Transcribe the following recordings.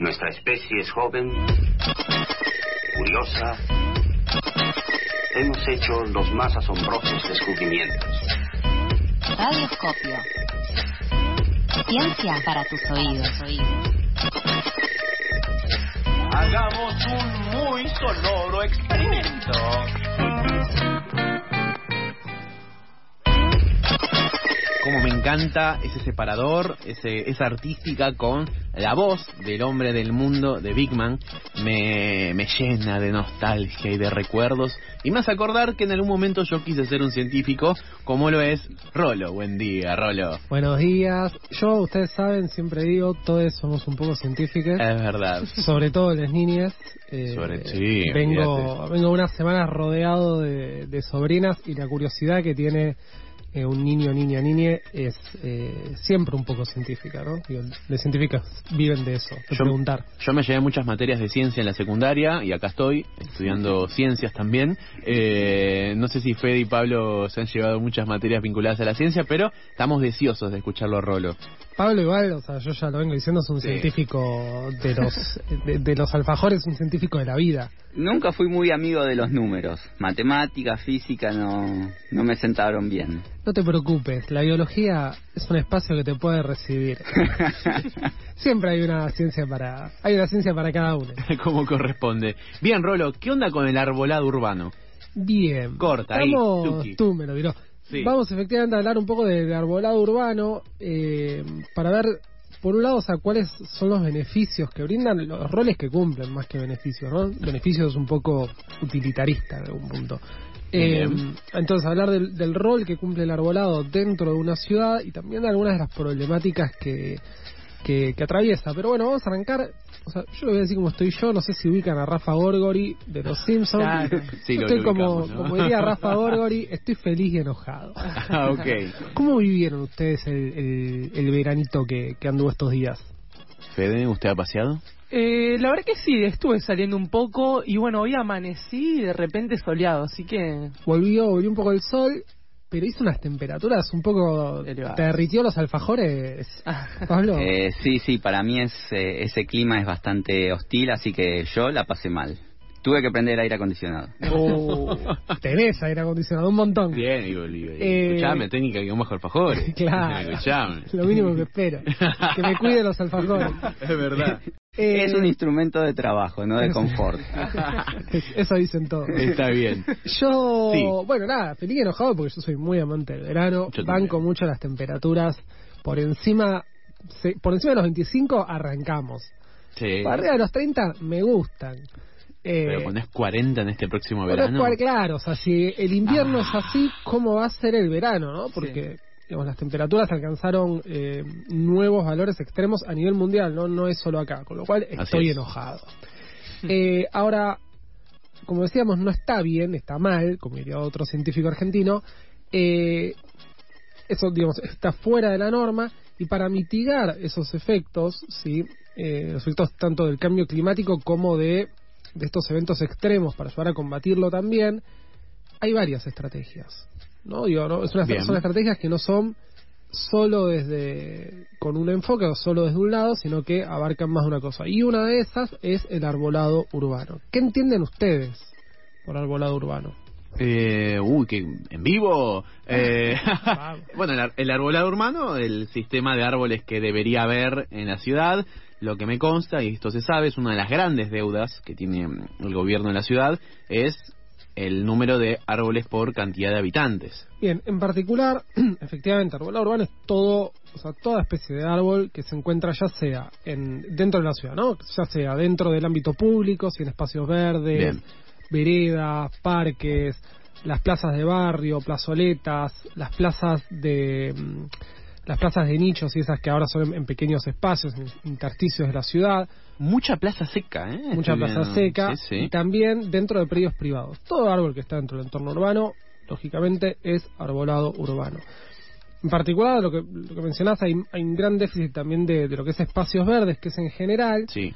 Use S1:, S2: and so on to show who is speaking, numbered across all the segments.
S1: Nuestra especie es joven, curiosa. Hemos hecho los más asombrosos descubrimientos.
S2: Radioscopio. Ciencia para tus oídos.
S3: Hagamos un muy sonoro experimento.
S4: Como me encanta ese separador, ese, esa artística con la voz del hombre del mundo de Big Man, me, me llena de nostalgia y de recuerdos y me hace acordar que en algún momento yo quise ser un científico como lo es Rolo. Buen día, Rolo.
S5: Buenos días. Yo, ustedes saben, siempre digo, todos somos un poco científicos.
S4: Es verdad.
S5: Sobre todo las niñas.
S4: Eh, Sobre, sí,
S5: vengo, vengo unas semanas rodeado de, de sobrinas y la curiosidad que tiene eh, un niño, niña, niñe es eh, siempre un poco científica, ¿no? Digo, los científicos viven de eso, de
S4: yo,
S5: preguntar.
S4: Yo me llevé muchas materias de ciencia en la secundaria y acá estoy estudiando ciencias también. Eh, no sé si Fede y Pablo se han llevado muchas materias vinculadas a la ciencia, pero estamos deseosos de escucharlo a Rolo.
S5: Pablo igual, o sea, yo ya lo vengo diciendo, es un
S4: Sí.
S5: científico de los de, de los alfajores, un científico de la vida.
S6: Nunca fui muy amigo de los números. Matemática, física no, no me sentaron bien.
S5: No te preocupes, la biología es un espacio que te puede recibir. Siempre hay una ciencia para hay una ciencia para cada uno.
S4: Como corresponde. Bien, Rolo, ¿qué onda con el arbolado urbano?
S5: Bien.
S4: Corta, ahí,
S5: Vamos,
S4: tuki.
S5: tú me lo dirás.
S4: Sí.
S5: Vamos efectivamente a hablar un poco de, de arbolado urbano eh, para ver, por un lado, o sea, cuáles son los beneficios que brindan, los roles que cumplen más que beneficios, ¿no? Beneficios un poco utilitarista en algún punto. Eh, entonces, hablar del, del rol que cumple el arbolado dentro de una ciudad y también de algunas de las problemáticas que, que, que atraviesa. Pero bueno, vamos a arrancar. O sea, yo lo voy a decir como estoy yo. No sé si ubican a Rafa Gorgori de Los Simpsons.
S4: Claro. Sí,
S5: Yo
S4: lo-
S5: estoy
S4: lo
S5: como,
S4: ubicamos, ¿no?
S5: como diría Rafa Gorgori, estoy feliz y enojado.
S4: Ah, ok.
S5: ¿Cómo vivieron ustedes el, el, el veranito que, que anduvo estos días?
S4: Fede, ¿usted ha paseado?
S7: Eh, la verdad que sí, estuve saliendo un poco y bueno, hoy amanecí de repente soleado, así que
S5: Volvió, volvió un poco el sol, pero hizo unas temperaturas un poco...
S7: Elevadas.
S5: ¿Te derritió los alfajores, Pablo?
S6: Eh, sí, sí, para mí es, eh, ese clima es bastante hostil, así que yo la pasé mal. Tuve que prender el aire acondicionado.
S5: Oh, tenés aire acondicionado, un montón.
S4: Bien, digo, digo,
S5: Eh,
S4: escuchame, técnica que un bajo alfajores.
S5: Claro.
S4: Escuchame.
S5: Lo mínimo que espero. Que me cuide los alfajores.
S4: Es verdad.
S5: Eh,
S6: Es un instrumento de trabajo, no de confort.
S5: Eso dicen todos.
S4: Está bien.
S5: Yo,
S4: Sí.
S5: bueno, nada, feliz y enojado porque yo soy muy amante del verano.
S4: Yo
S5: Banco
S4: también.
S5: mucho las temperaturas. Por encima, se- por encima de los 25 arrancamos.
S4: Sí.
S5: Para arriba de los 30 me gustan. Eh,
S4: Pero ponés 40 en este próximo
S5: es
S4: verano.
S5: claro, o sea, si el invierno es así, ¿cómo va a ser el verano, no? Porque digamos, las temperaturas alcanzaron eh, nuevos valores extremos a nivel mundial, no no es solo acá, con lo cual estoy
S4: es.
S5: enojado. Eh, ahora, como decíamos, no está bien, está mal, como diría otro científico argentino. eh, eso, digamos, está fuera de la norma y para mitigar esos efectos, sí, eh, los efectos tanto del cambio climático como de, de estos eventos extremos para ayudar a combatirlo también, hay varias estrategias. ¿No? Digo, ¿no? Es una- son estrategias que no son solo desde con un enfoque o solo desde un lado, sino que abarcan más de una cosa. Y una de esas es el arbolado urbano. ¿Qué entienden ustedes por arbolado urbano?
S4: Eh, uy, que en vivo. Eh, bueno, el, ar- el arbolado urbano, el sistema de árboles que debería haber en la ciudad, lo que me consta, y esto se sabe, es una de las grandes deudas que tiene el gobierno de la ciudad, es el número de árboles por cantidad de habitantes.
S5: Bien, en particular, efectivamente, arbolado urbano es todo, o sea, toda especie de árbol que se encuentra ya sea en dentro de la ciudad, ¿no? Ya sea dentro del ámbito público, si en espacios verdes,
S4: Bien.
S5: veredas, parques, las plazas de barrio, plazoletas, las plazas de mm, las plazas de nichos y esas que ahora son en, en pequeños espacios, en intersticios de la ciudad,
S4: Mucha plaza seca, ¿eh?
S5: mucha
S4: Estoy
S5: plaza
S4: viendo.
S5: seca
S4: Sí, sí.
S5: y también dentro de predios privados. Todo árbol que está dentro del entorno urbano, lógicamente, es arbolado urbano. En particular, lo que, lo que mencionás, hay, hay un gran déficit también de, de lo que es espacios verdes, que es en general,
S4: Sí.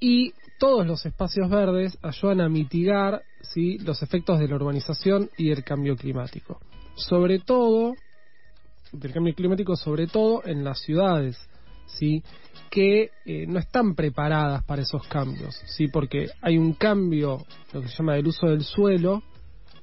S5: y todos los espacios verdes ayudan a mitigar ¿sí? los efectos de la urbanización y el cambio climático. Sobre todo, del cambio climático, sobre todo en las ciudades. ¿sí? que eh, no están preparadas para esos cambios, ¿sí? porque hay un cambio, lo que se llama del uso del suelo,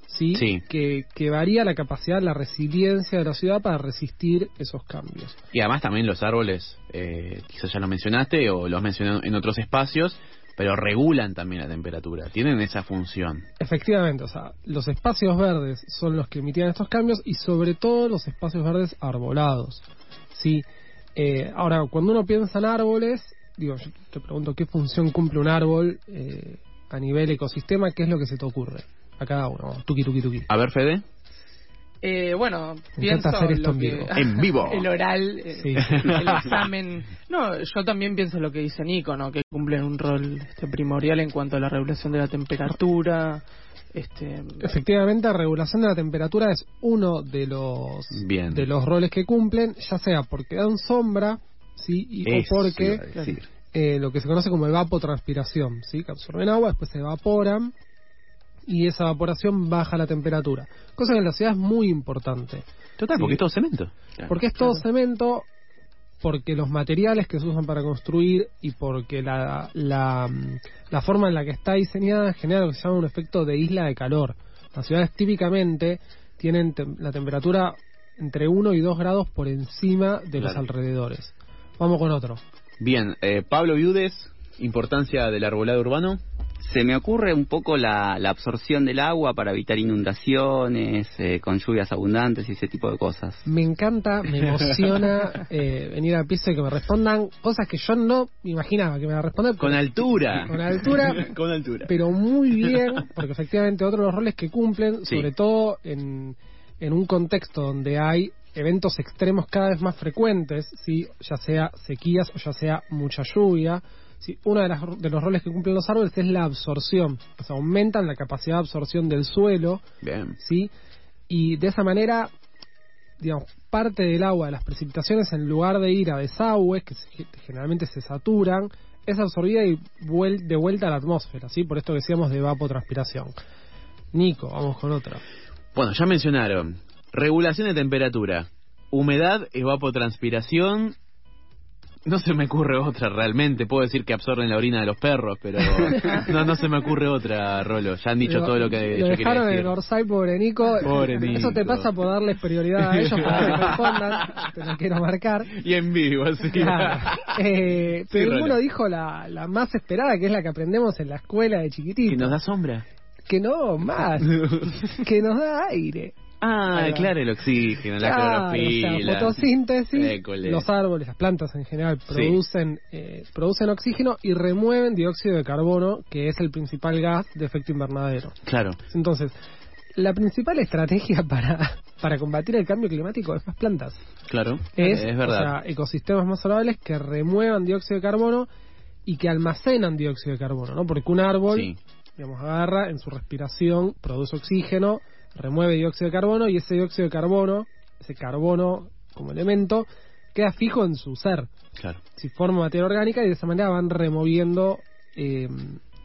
S5: ¿sí?
S4: Sí.
S5: Que, que varía la capacidad, la resiliencia de la ciudad para resistir esos cambios.
S4: Y además también los árboles, eh, quizás ya lo mencionaste o los mencioné en otros espacios, pero regulan también la temperatura, tienen esa función.
S5: Efectivamente, o sea, los espacios verdes son los que emitían estos cambios y sobre todo los espacios verdes arbolados. ¿sí? Eh, ahora, cuando uno piensa en árboles, digo, yo te pregunto qué función cumple un árbol eh, a nivel ecosistema, ¿qué es lo que se te ocurre? A cada uno, tuki tuki tuki.
S4: A ver, Fede.
S7: Eh, bueno, pienso
S5: hacer esto
S7: lo
S5: en
S7: que-
S5: vivo.
S4: En vivo.
S7: el oral, eh,
S5: Sí.
S7: el examen. No, yo también pienso lo que dice Nico, ¿no? Que cumplen un rol este, primordial en cuanto a la regulación de la temperatura. Este,
S5: Efectivamente, la regulación de la temperatura es uno de los
S4: Bien.
S5: de los roles que cumplen, ya sea porque dan sombra, sí, y, o porque eh, lo que se conoce como evapotranspiración, ¿sí? que absorben agua, después se evaporan y esa evaporación baja la temperatura. Cosa que en la ciudad es muy importante.
S4: Total,
S5: Sí.
S4: porque es todo cemento.
S5: Porque es todo cemento, porque los materiales que se usan para construir y porque la, la, la forma en la que está diseñada genera lo que se llama un efecto de isla de calor. Las ciudades típicamente tienen la temperatura entre 1 y 2 grados por encima de los alrededores. Vamos con otro.
S4: Bien, eh, Pablo Viudes, importancia del arbolado urbano.
S6: Se me ocurre un poco la, la absorción del agua para evitar inundaciones, eh, con lluvias abundantes y ese tipo de cosas.
S5: Me encanta, me emociona eh, venir al piso y que me respondan cosas que yo no me imaginaba que me responder.
S4: Con altura.
S5: Con altura.
S4: Con altura.
S5: pero muy bien, porque efectivamente otro de los roles que cumplen,
S4: Sí.
S5: sobre todo en, en un contexto donde hay eventos extremos cada vez más frecuentes, ¿sí? ya sea sequías o ya sea mucha lluvia, ¿sí? uno de, las- de los roles que cumplen los árboles es la absorción, o sea, aumentan la capacidad de absorción del suelo,
S4: Bien.
S5: ¿sí? y de esa manera, digamos, parte del agua de las precipitaciones, en lugar de ir a desagües, que generalmente se saturan, es absorbida y vuel- de vuelta a la atmósfera, ¿sí? Por esto que decíamos de evapotranspiración. Nico, vamos con otra.
S4: Bueno, ya mencionaron. Regulación de temperatura. Humedad, evapotranspiración. No se me ocurre otra realmente. Puedo decir que absorben la orina de los perros, pero no, no se me ocurre otra, Rolo. Ya han dicho todo lo que
S5: Lo
S4: yo
S5: dejaron en
S4: decir.
S5: Orsay, pobre Nico.
S4: Pobre
S5: Eso te pasa por darles prioridad a ellos para que respondan. Te lo quiero marcar.
S4: Y en vivo, así.
S5: Claro. Eh,
S4: Sí,
S5: pero
S4: Rolo.
S5: ninguno dijo la, la más esperada, que es la que aprendemos en la escuela de chiquitito.
S4: Que nos da sombra.
S5: Que no, más. que nos da aire.
S4: Ah, claro, el oxígeno, la
S5: o
S4: clorofila.
S5: sea, fotosíntesis,
S4: École.
S5: los árboles, las plantas en general producen eh, producen oxígeno y remueven dióxido de carbono, que es el principal gas de efecto invernadero.
S4: Claro,
S5: Entonces, la principal estrategia para, para combatir el cambio climático es más plantas.
S4: claro.
S5: Es,
S4: es verdad.
S5: o sea, ecosistemas más saludables que remuevan dióxido de carbono y que almacenan dióxido de carbono, ¿no? Porque un árbol,
S4: sí.
S5: digamos, agarra en su respiración, produce oxígeno, remueve dióxido de carbono y ese dióxido de carbono, ese carbono como elemento, queda fijo en su ser,
S4: Claro.
S5: si forma materia orgánica y de esa manera van removiendo eh,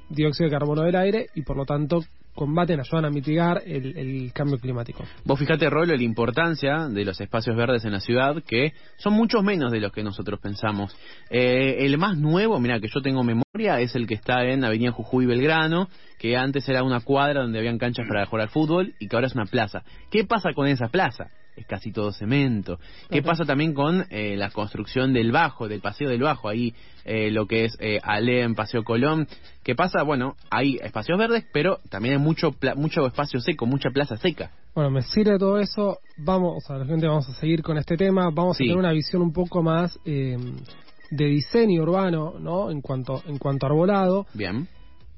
S5: dióxido de carbono del aire y por lo tanto combaten, ayudan a mitigar el, el cambio climático.
S4: Vos fijate, Rolo, la importancia de los espacios verdes en la ciudad, que son muchos menos de los que nosotros pensamos. Eh, el más nuevo, mira, que yo tengo memoria, es el que está en Avenida Jujuy Belgrano, que antes era una cuadra donde habían canchas para jugar al fútbol y que ahora es una plaza. ¿Qué pasa con esa plaza? Es casi todo cemento. ¿Qué pasa también con eh, la construcción del Bajo, del Paseo del Bajo? Ahí eh, lo que es eh, Ale en Paseo Colón. ¿Qué pasa? Bueno, hay espacios verdes, pero también hay mucho, pla- mucho espacio seco, mucha plaza seca.
S5: Bueno, me sirve todo eso. Vamos, a la gente vamos a seguir con este tema. Vamos
S4: Sí.
S5: a tener una visión un poco más eh, de diseño urbano, ¿no? En cuanto en cuanto a arbolado.
S4: Bien.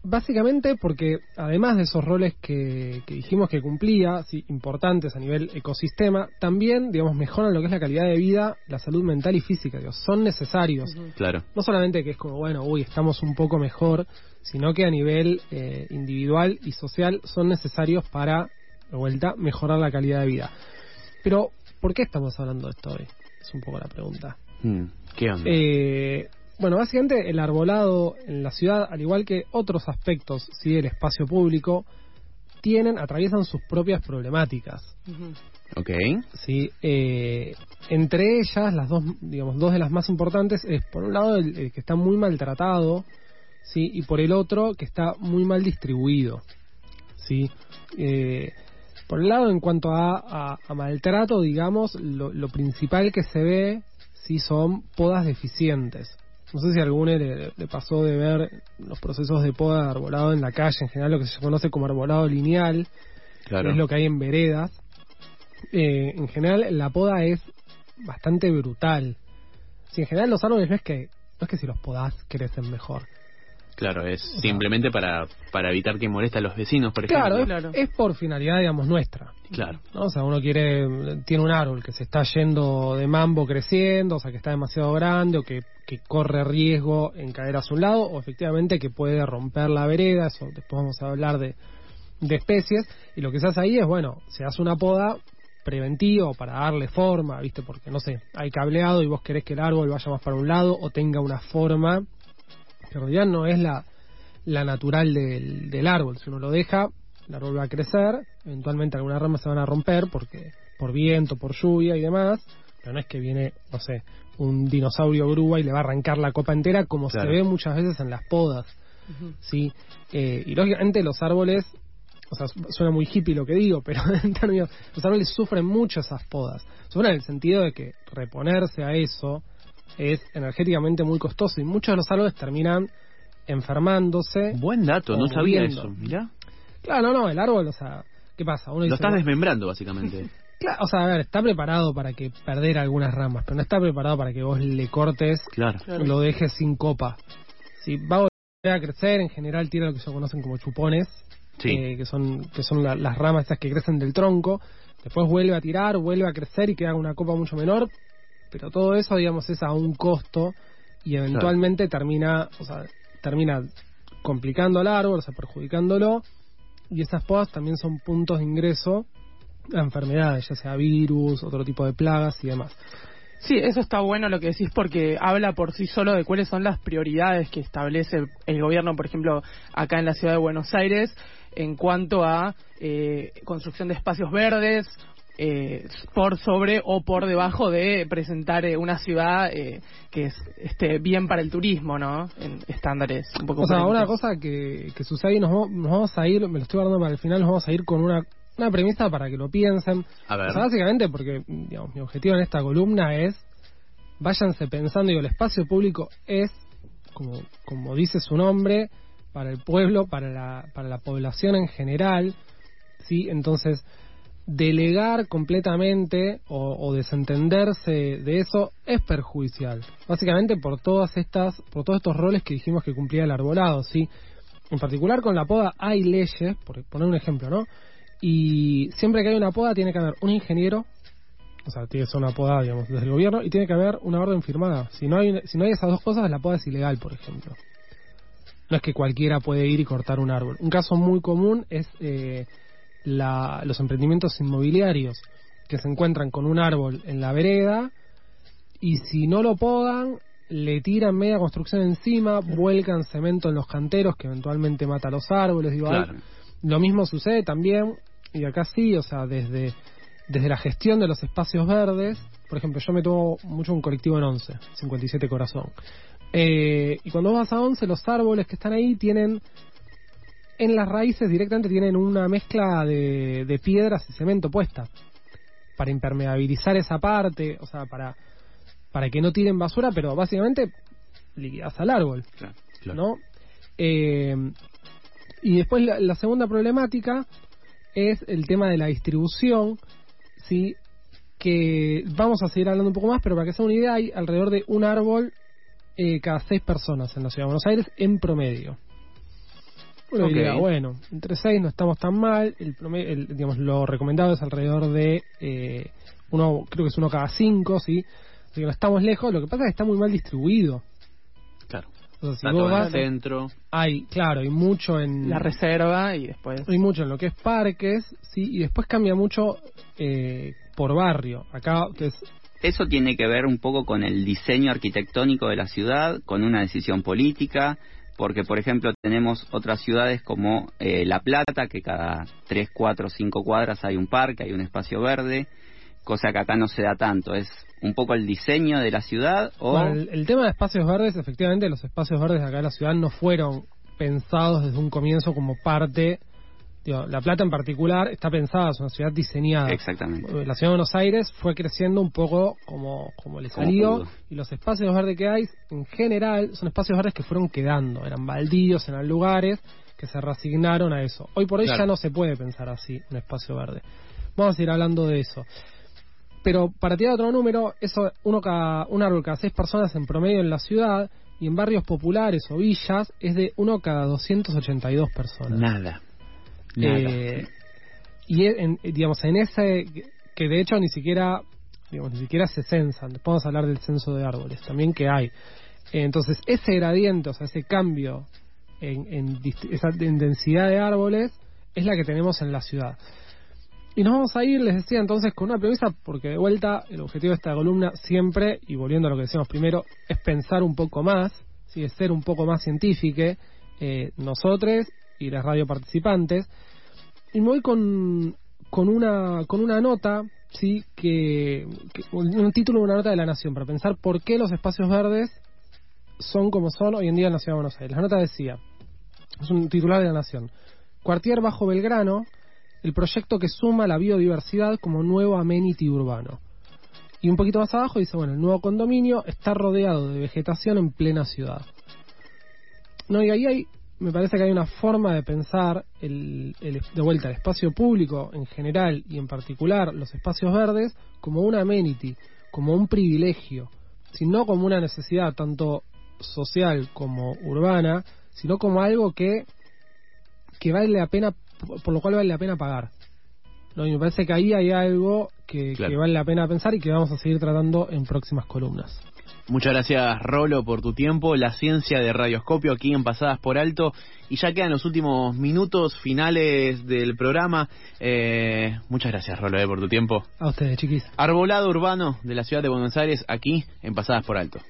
S5: Básicamente porque además de esos roles que, que dijimos que cumplía, sí, importantes a nivel ecosistema, también, digamos, mejoran lo que es la calidad de vida, la salud mental y física. Digo, son necesarios.
S4: Claro.
S5: No solamente que es como, bueno, uy, estamos un poco mejor, sino que a nivel eh, individual y social son necesarios para, de vuelta, mejorar la calidad de vida. Pero, ¿por qué estamos hablando de esto hoy? Es un poco la pregunta.
S4: Mm, ¿Qué onda?
S5: Eh, bueno, básicamente el arbolado en la ciudad, al igual que otros aspectos sí, del espacio público, tienen, atraviesan sus propias problemáticas.
S4: Ok.
S5: Sí, eh, entre ellas, las dos, digamos, dos de las más importantes es, por un lado, el, el que está muy maltratado, sí, y por el otro, que está muy mal distribuido, sí. Eh, por el lado, en cuanto a, a- a maltrato, digamos, lo, lo principal que se ve, sí, son podas deficientes. No sé si a alguno le, le pasó de ver los procesos de poda de arbolado en la calle, en general lo que se conoce como arbolado lineal,
S4: Claro.
S5: que es lo que hay en veredas. Eh, en general, la poda es bastante brutal. Si en general los árboles no es que no es que si los podás crecen mejor.
S4: Claro, es simplemente para, para evitar que moleste a los vecinos, por ejemplo.
S5: Claro, es,
S7: Claro.
S5: es por finalidad, digamos, nuestra.
S4: Claro.
S5: ¿no? O sea, uno quiere, tiene un árbol que se está yendo de mambo creciendo, o sea, que está demasiado grande o que, que corre riesgo en caer hacia un lado, o efectivamente que puede romper la vereda, eso después vamos a hablar de, de especies, y lo que se hace ahí es, bueno, se hace una poda preventiva para darle forma, ¿viste? Porque, no sé, hay cableado y vos querés que el árbol vaya más para un lado o tenga una forma que en realidad no es la, la natural del, del árbol. Si uno lo deja, el árbol va a crecer, eventualmente algunas ramas se van a romper porque por viento, por lluvia y demás, pero no es que viene, no sé, un dinosaurio grúa y le va a arrancar la copa entera como
S4: Claro.
S5: se ve muchas veces en las podas. ¿sí? Eh, y lógicamente los árboles, o sea, su- suena muy hippie lo que digo, pero en términos, los árboles sufren mucho esas podas. Sufren en el sentido de que reponerse a eso es energéticamente muy costoso y muchos de los árboles terminan enfermándose.
S4: Buen dato, no sabía eso. Mirá.
S5: Claro, no, no, el árbol, o sea, ¿qué pasa? Uno
S4: Lo
S5: dice,
S4: estás
S5: "Bueno,
S4: desmembrando, básicamente.
S5: claro, o sea, a ver, está preparado para que perder algunas ramas, pero no está preparado para que vos le cortes
S4: Claro.
S5: y lo dejes sin copa. Si va a volver a crecer, en general tiene lo que se conocen como chupones,
S4: Sí.
S5: eh, que son que son la- las ramas estas que crecen del tronco. Después vuelve a tirar, vuelve a crecer y queda una copa mucho menor, pero todo eso, digamos, es a un costo y eventualmente termina, o sea, termina complicando al árbol, o sea, perjudicándolo. Y esas podas también son puntos de ingreso enfermedades, ya sea virus, otro tipo de plagas y demás.
S7: Sí, eso está bueno lo que decís porque habla por sí solo de cuáles son las prioridades que establece el gobierno, por ejemplo, acá en la ciudad de Buenos Aires, en cuanto a eh, construcción de espacios verdes, eh, por sobre o por debajo de presentar eh, una ciudad eh, que es, esté bien para el turismo, ¿no? En estándares un poco
S5: O sea, una cosa que, que sucede y nos, vamos- nos vamos a ir, me lo estoy guardando para el final, nos vamos a ir con una, una premisa para que lo piensen.
S4: A ver.
S5: O sea, básicamente porque, digamos, mi objetivo en esta columna es, váyanse pensando, digo, el espacio público es, como, como dice su nombre, para el pueblo, para la, para la población en general, ¿sí? Entonces, delegar completamente o, o desentenderse de eso es perjudicial. Básicamente por todas estas, por todos estos roles que dijimos que cumplía el arbolado, ¿sí? En particular con la poda hay leyes, por poner un ejemplo, ¿no? Y siempre que hay una poda tiene que haber un ingeniero, o sea, tiene que ser una poda, digamos, desde el gobierno, y tiene que haber una orden firmada. Si no hay, si no hay esas dos cosas, la poda es ilegal, por ejemplo. No es que cualquiera puede ir y cortar un árbol. Un caso muy común es eh, la- los emprendimientos inmobiliarios que se encuentran con un árbol en la vereda y si no lo podan, le tiran media construcción encima, vuelcan cemento en los canteros que eventualmente mata los árboles. Digo,
S4: Claro.
S5: lo mismo sucede también, y acá sí, o sea, desde, desde la gestión de los espacios verdes, por ejemplo, yo me tomo mucho un colectivo en 11, 57 Corazón. Eh, y cuando vas a 11, los árboles que están ahí tienen, en las raíces directamente tienen una mezcla de, de piedras y cemento puesta, para impermeabilizar esa parte, o sea, para, para que no tiren basura, pero básicamente liquidas al árbol.
S4: Claro, claro.
S5: ¿no? Eh, y después la, la segunda problemática es el tema de la distribución, ¿sí? que vamos a seguir hablando un poco más, pero para que se una idea, hay alrededor de un árbol eh, cada seis personas en la ciudad de Buenos Aires en promedio. Uno diría, bueno, entre seis no estamos tan mal, el, promedio, el- digamos, lo recomendado es alrededor de eh, uno, creo que es uno cada cinco, ¿sí? Así que no estamos lejos, lo que pasa es que está muy mal distribuido. Vas,
S4: centro.
S5: hay, claro, hay mucho en
S7: la reserva y después
S5: hay mucho en lo que es parques, sí, y después cambia mucho eh, por barrio. Acá que es
S6: Eso tiene que ver un poco con el diseño arquitectónico de la ciudad, con una decisión política porque por ejemplo tenemos otras ciudades como eh, La Plata, que cada 3, 4, 5 cuadras hay un parque, hay un espacio verde, cosa que acá no se da tanto. Es un poco el diseño de la ciudad o...
S5: Bueno, el, el tema de espacios verdes, efectivamente, los espacios verdes de acá en la ciudad no fueron pensados desde un comienzo como parte. Digo, la Plata en particular está pensada, es una ciudad diseñada.
S6: Exactamente.
S5: Eh, La ciudad de Buenos Aires fue creciendo un poco como, como le salió y los espacios verdes que hay en general son espacios verdes que fueron quedando, eran baldíos, eran lugares que se reasignaron a eso. Hoy por hoy
S4: Claro.
S5: ya no se puede pensar así un espacio verde. Vamos a ir hablando de eso. Pero para tirar otro número, eso uno cada, un árbol cada seis personas en promedio en la ciudad y en barrios populares o villas es de uno cada 282 personas.
S4: Nada. Nada.
S5: Eh, y e- en, digamos en ese que de hecho ni siquiera digamos ni siquiera se censan podemos hablar del censo de árboles también que hay entonces ese gradiente o sea ese cambio en, en esa en densidad de árboles es la que tenemos en la ciudad y nos vamos a ir, les decía entonces, con una premisa, porque de vuelta el objetivo de esta columna siempre, y volviendo a lo que decíamos primero, es pensar un poco más, ¿sí? es ser un poco más científico, eh, nosotros y las radio participantes. Y me voy con, con, una, con una nota, ¿sí? que, un título de una nota de la Nación, para pensar por qué los espacios verdes son como son hoy en día en la Ciudad de Buenos Aires. La nota decía, es un titular de la Nación, Cuartier Bajo Belgrano, el proyecto que suma la biodiversidad como nuevo amenity urbano. Y un poquito más abajo dice, bueno, el nuevo condominio está rodeado de vegetación en plena ciudad. No, y ahí hay, me parece que hay una forma de pensar el, el- de vuelta el espacio público en general y en particular los espacios verdes como un amenity, como un privilegio, sino como una necesidad tanto social como urbana, sino como algo que que vale la pena, por lo cual vale la pena pagar. ¿no? Y me parece que ahí hay algo que,
S4: Claro.
S5: que vale la pena pensar y que vamos a seguir tratando en próximas columnas.
S4: Muchas gracias, Rolo, por tu tiempo. La ciencia de Radioscopio aquí en Pasadas por Alto. Y ya quedan los últimos minutos finales del programa. Eh, muchas gracias, Rolo, eh, por tu tiempo.
S5: A ustedes, chiquis.
S4: Arbolado urbano de la ciudad de Buenos Aires aquí en Pasadas por Alto.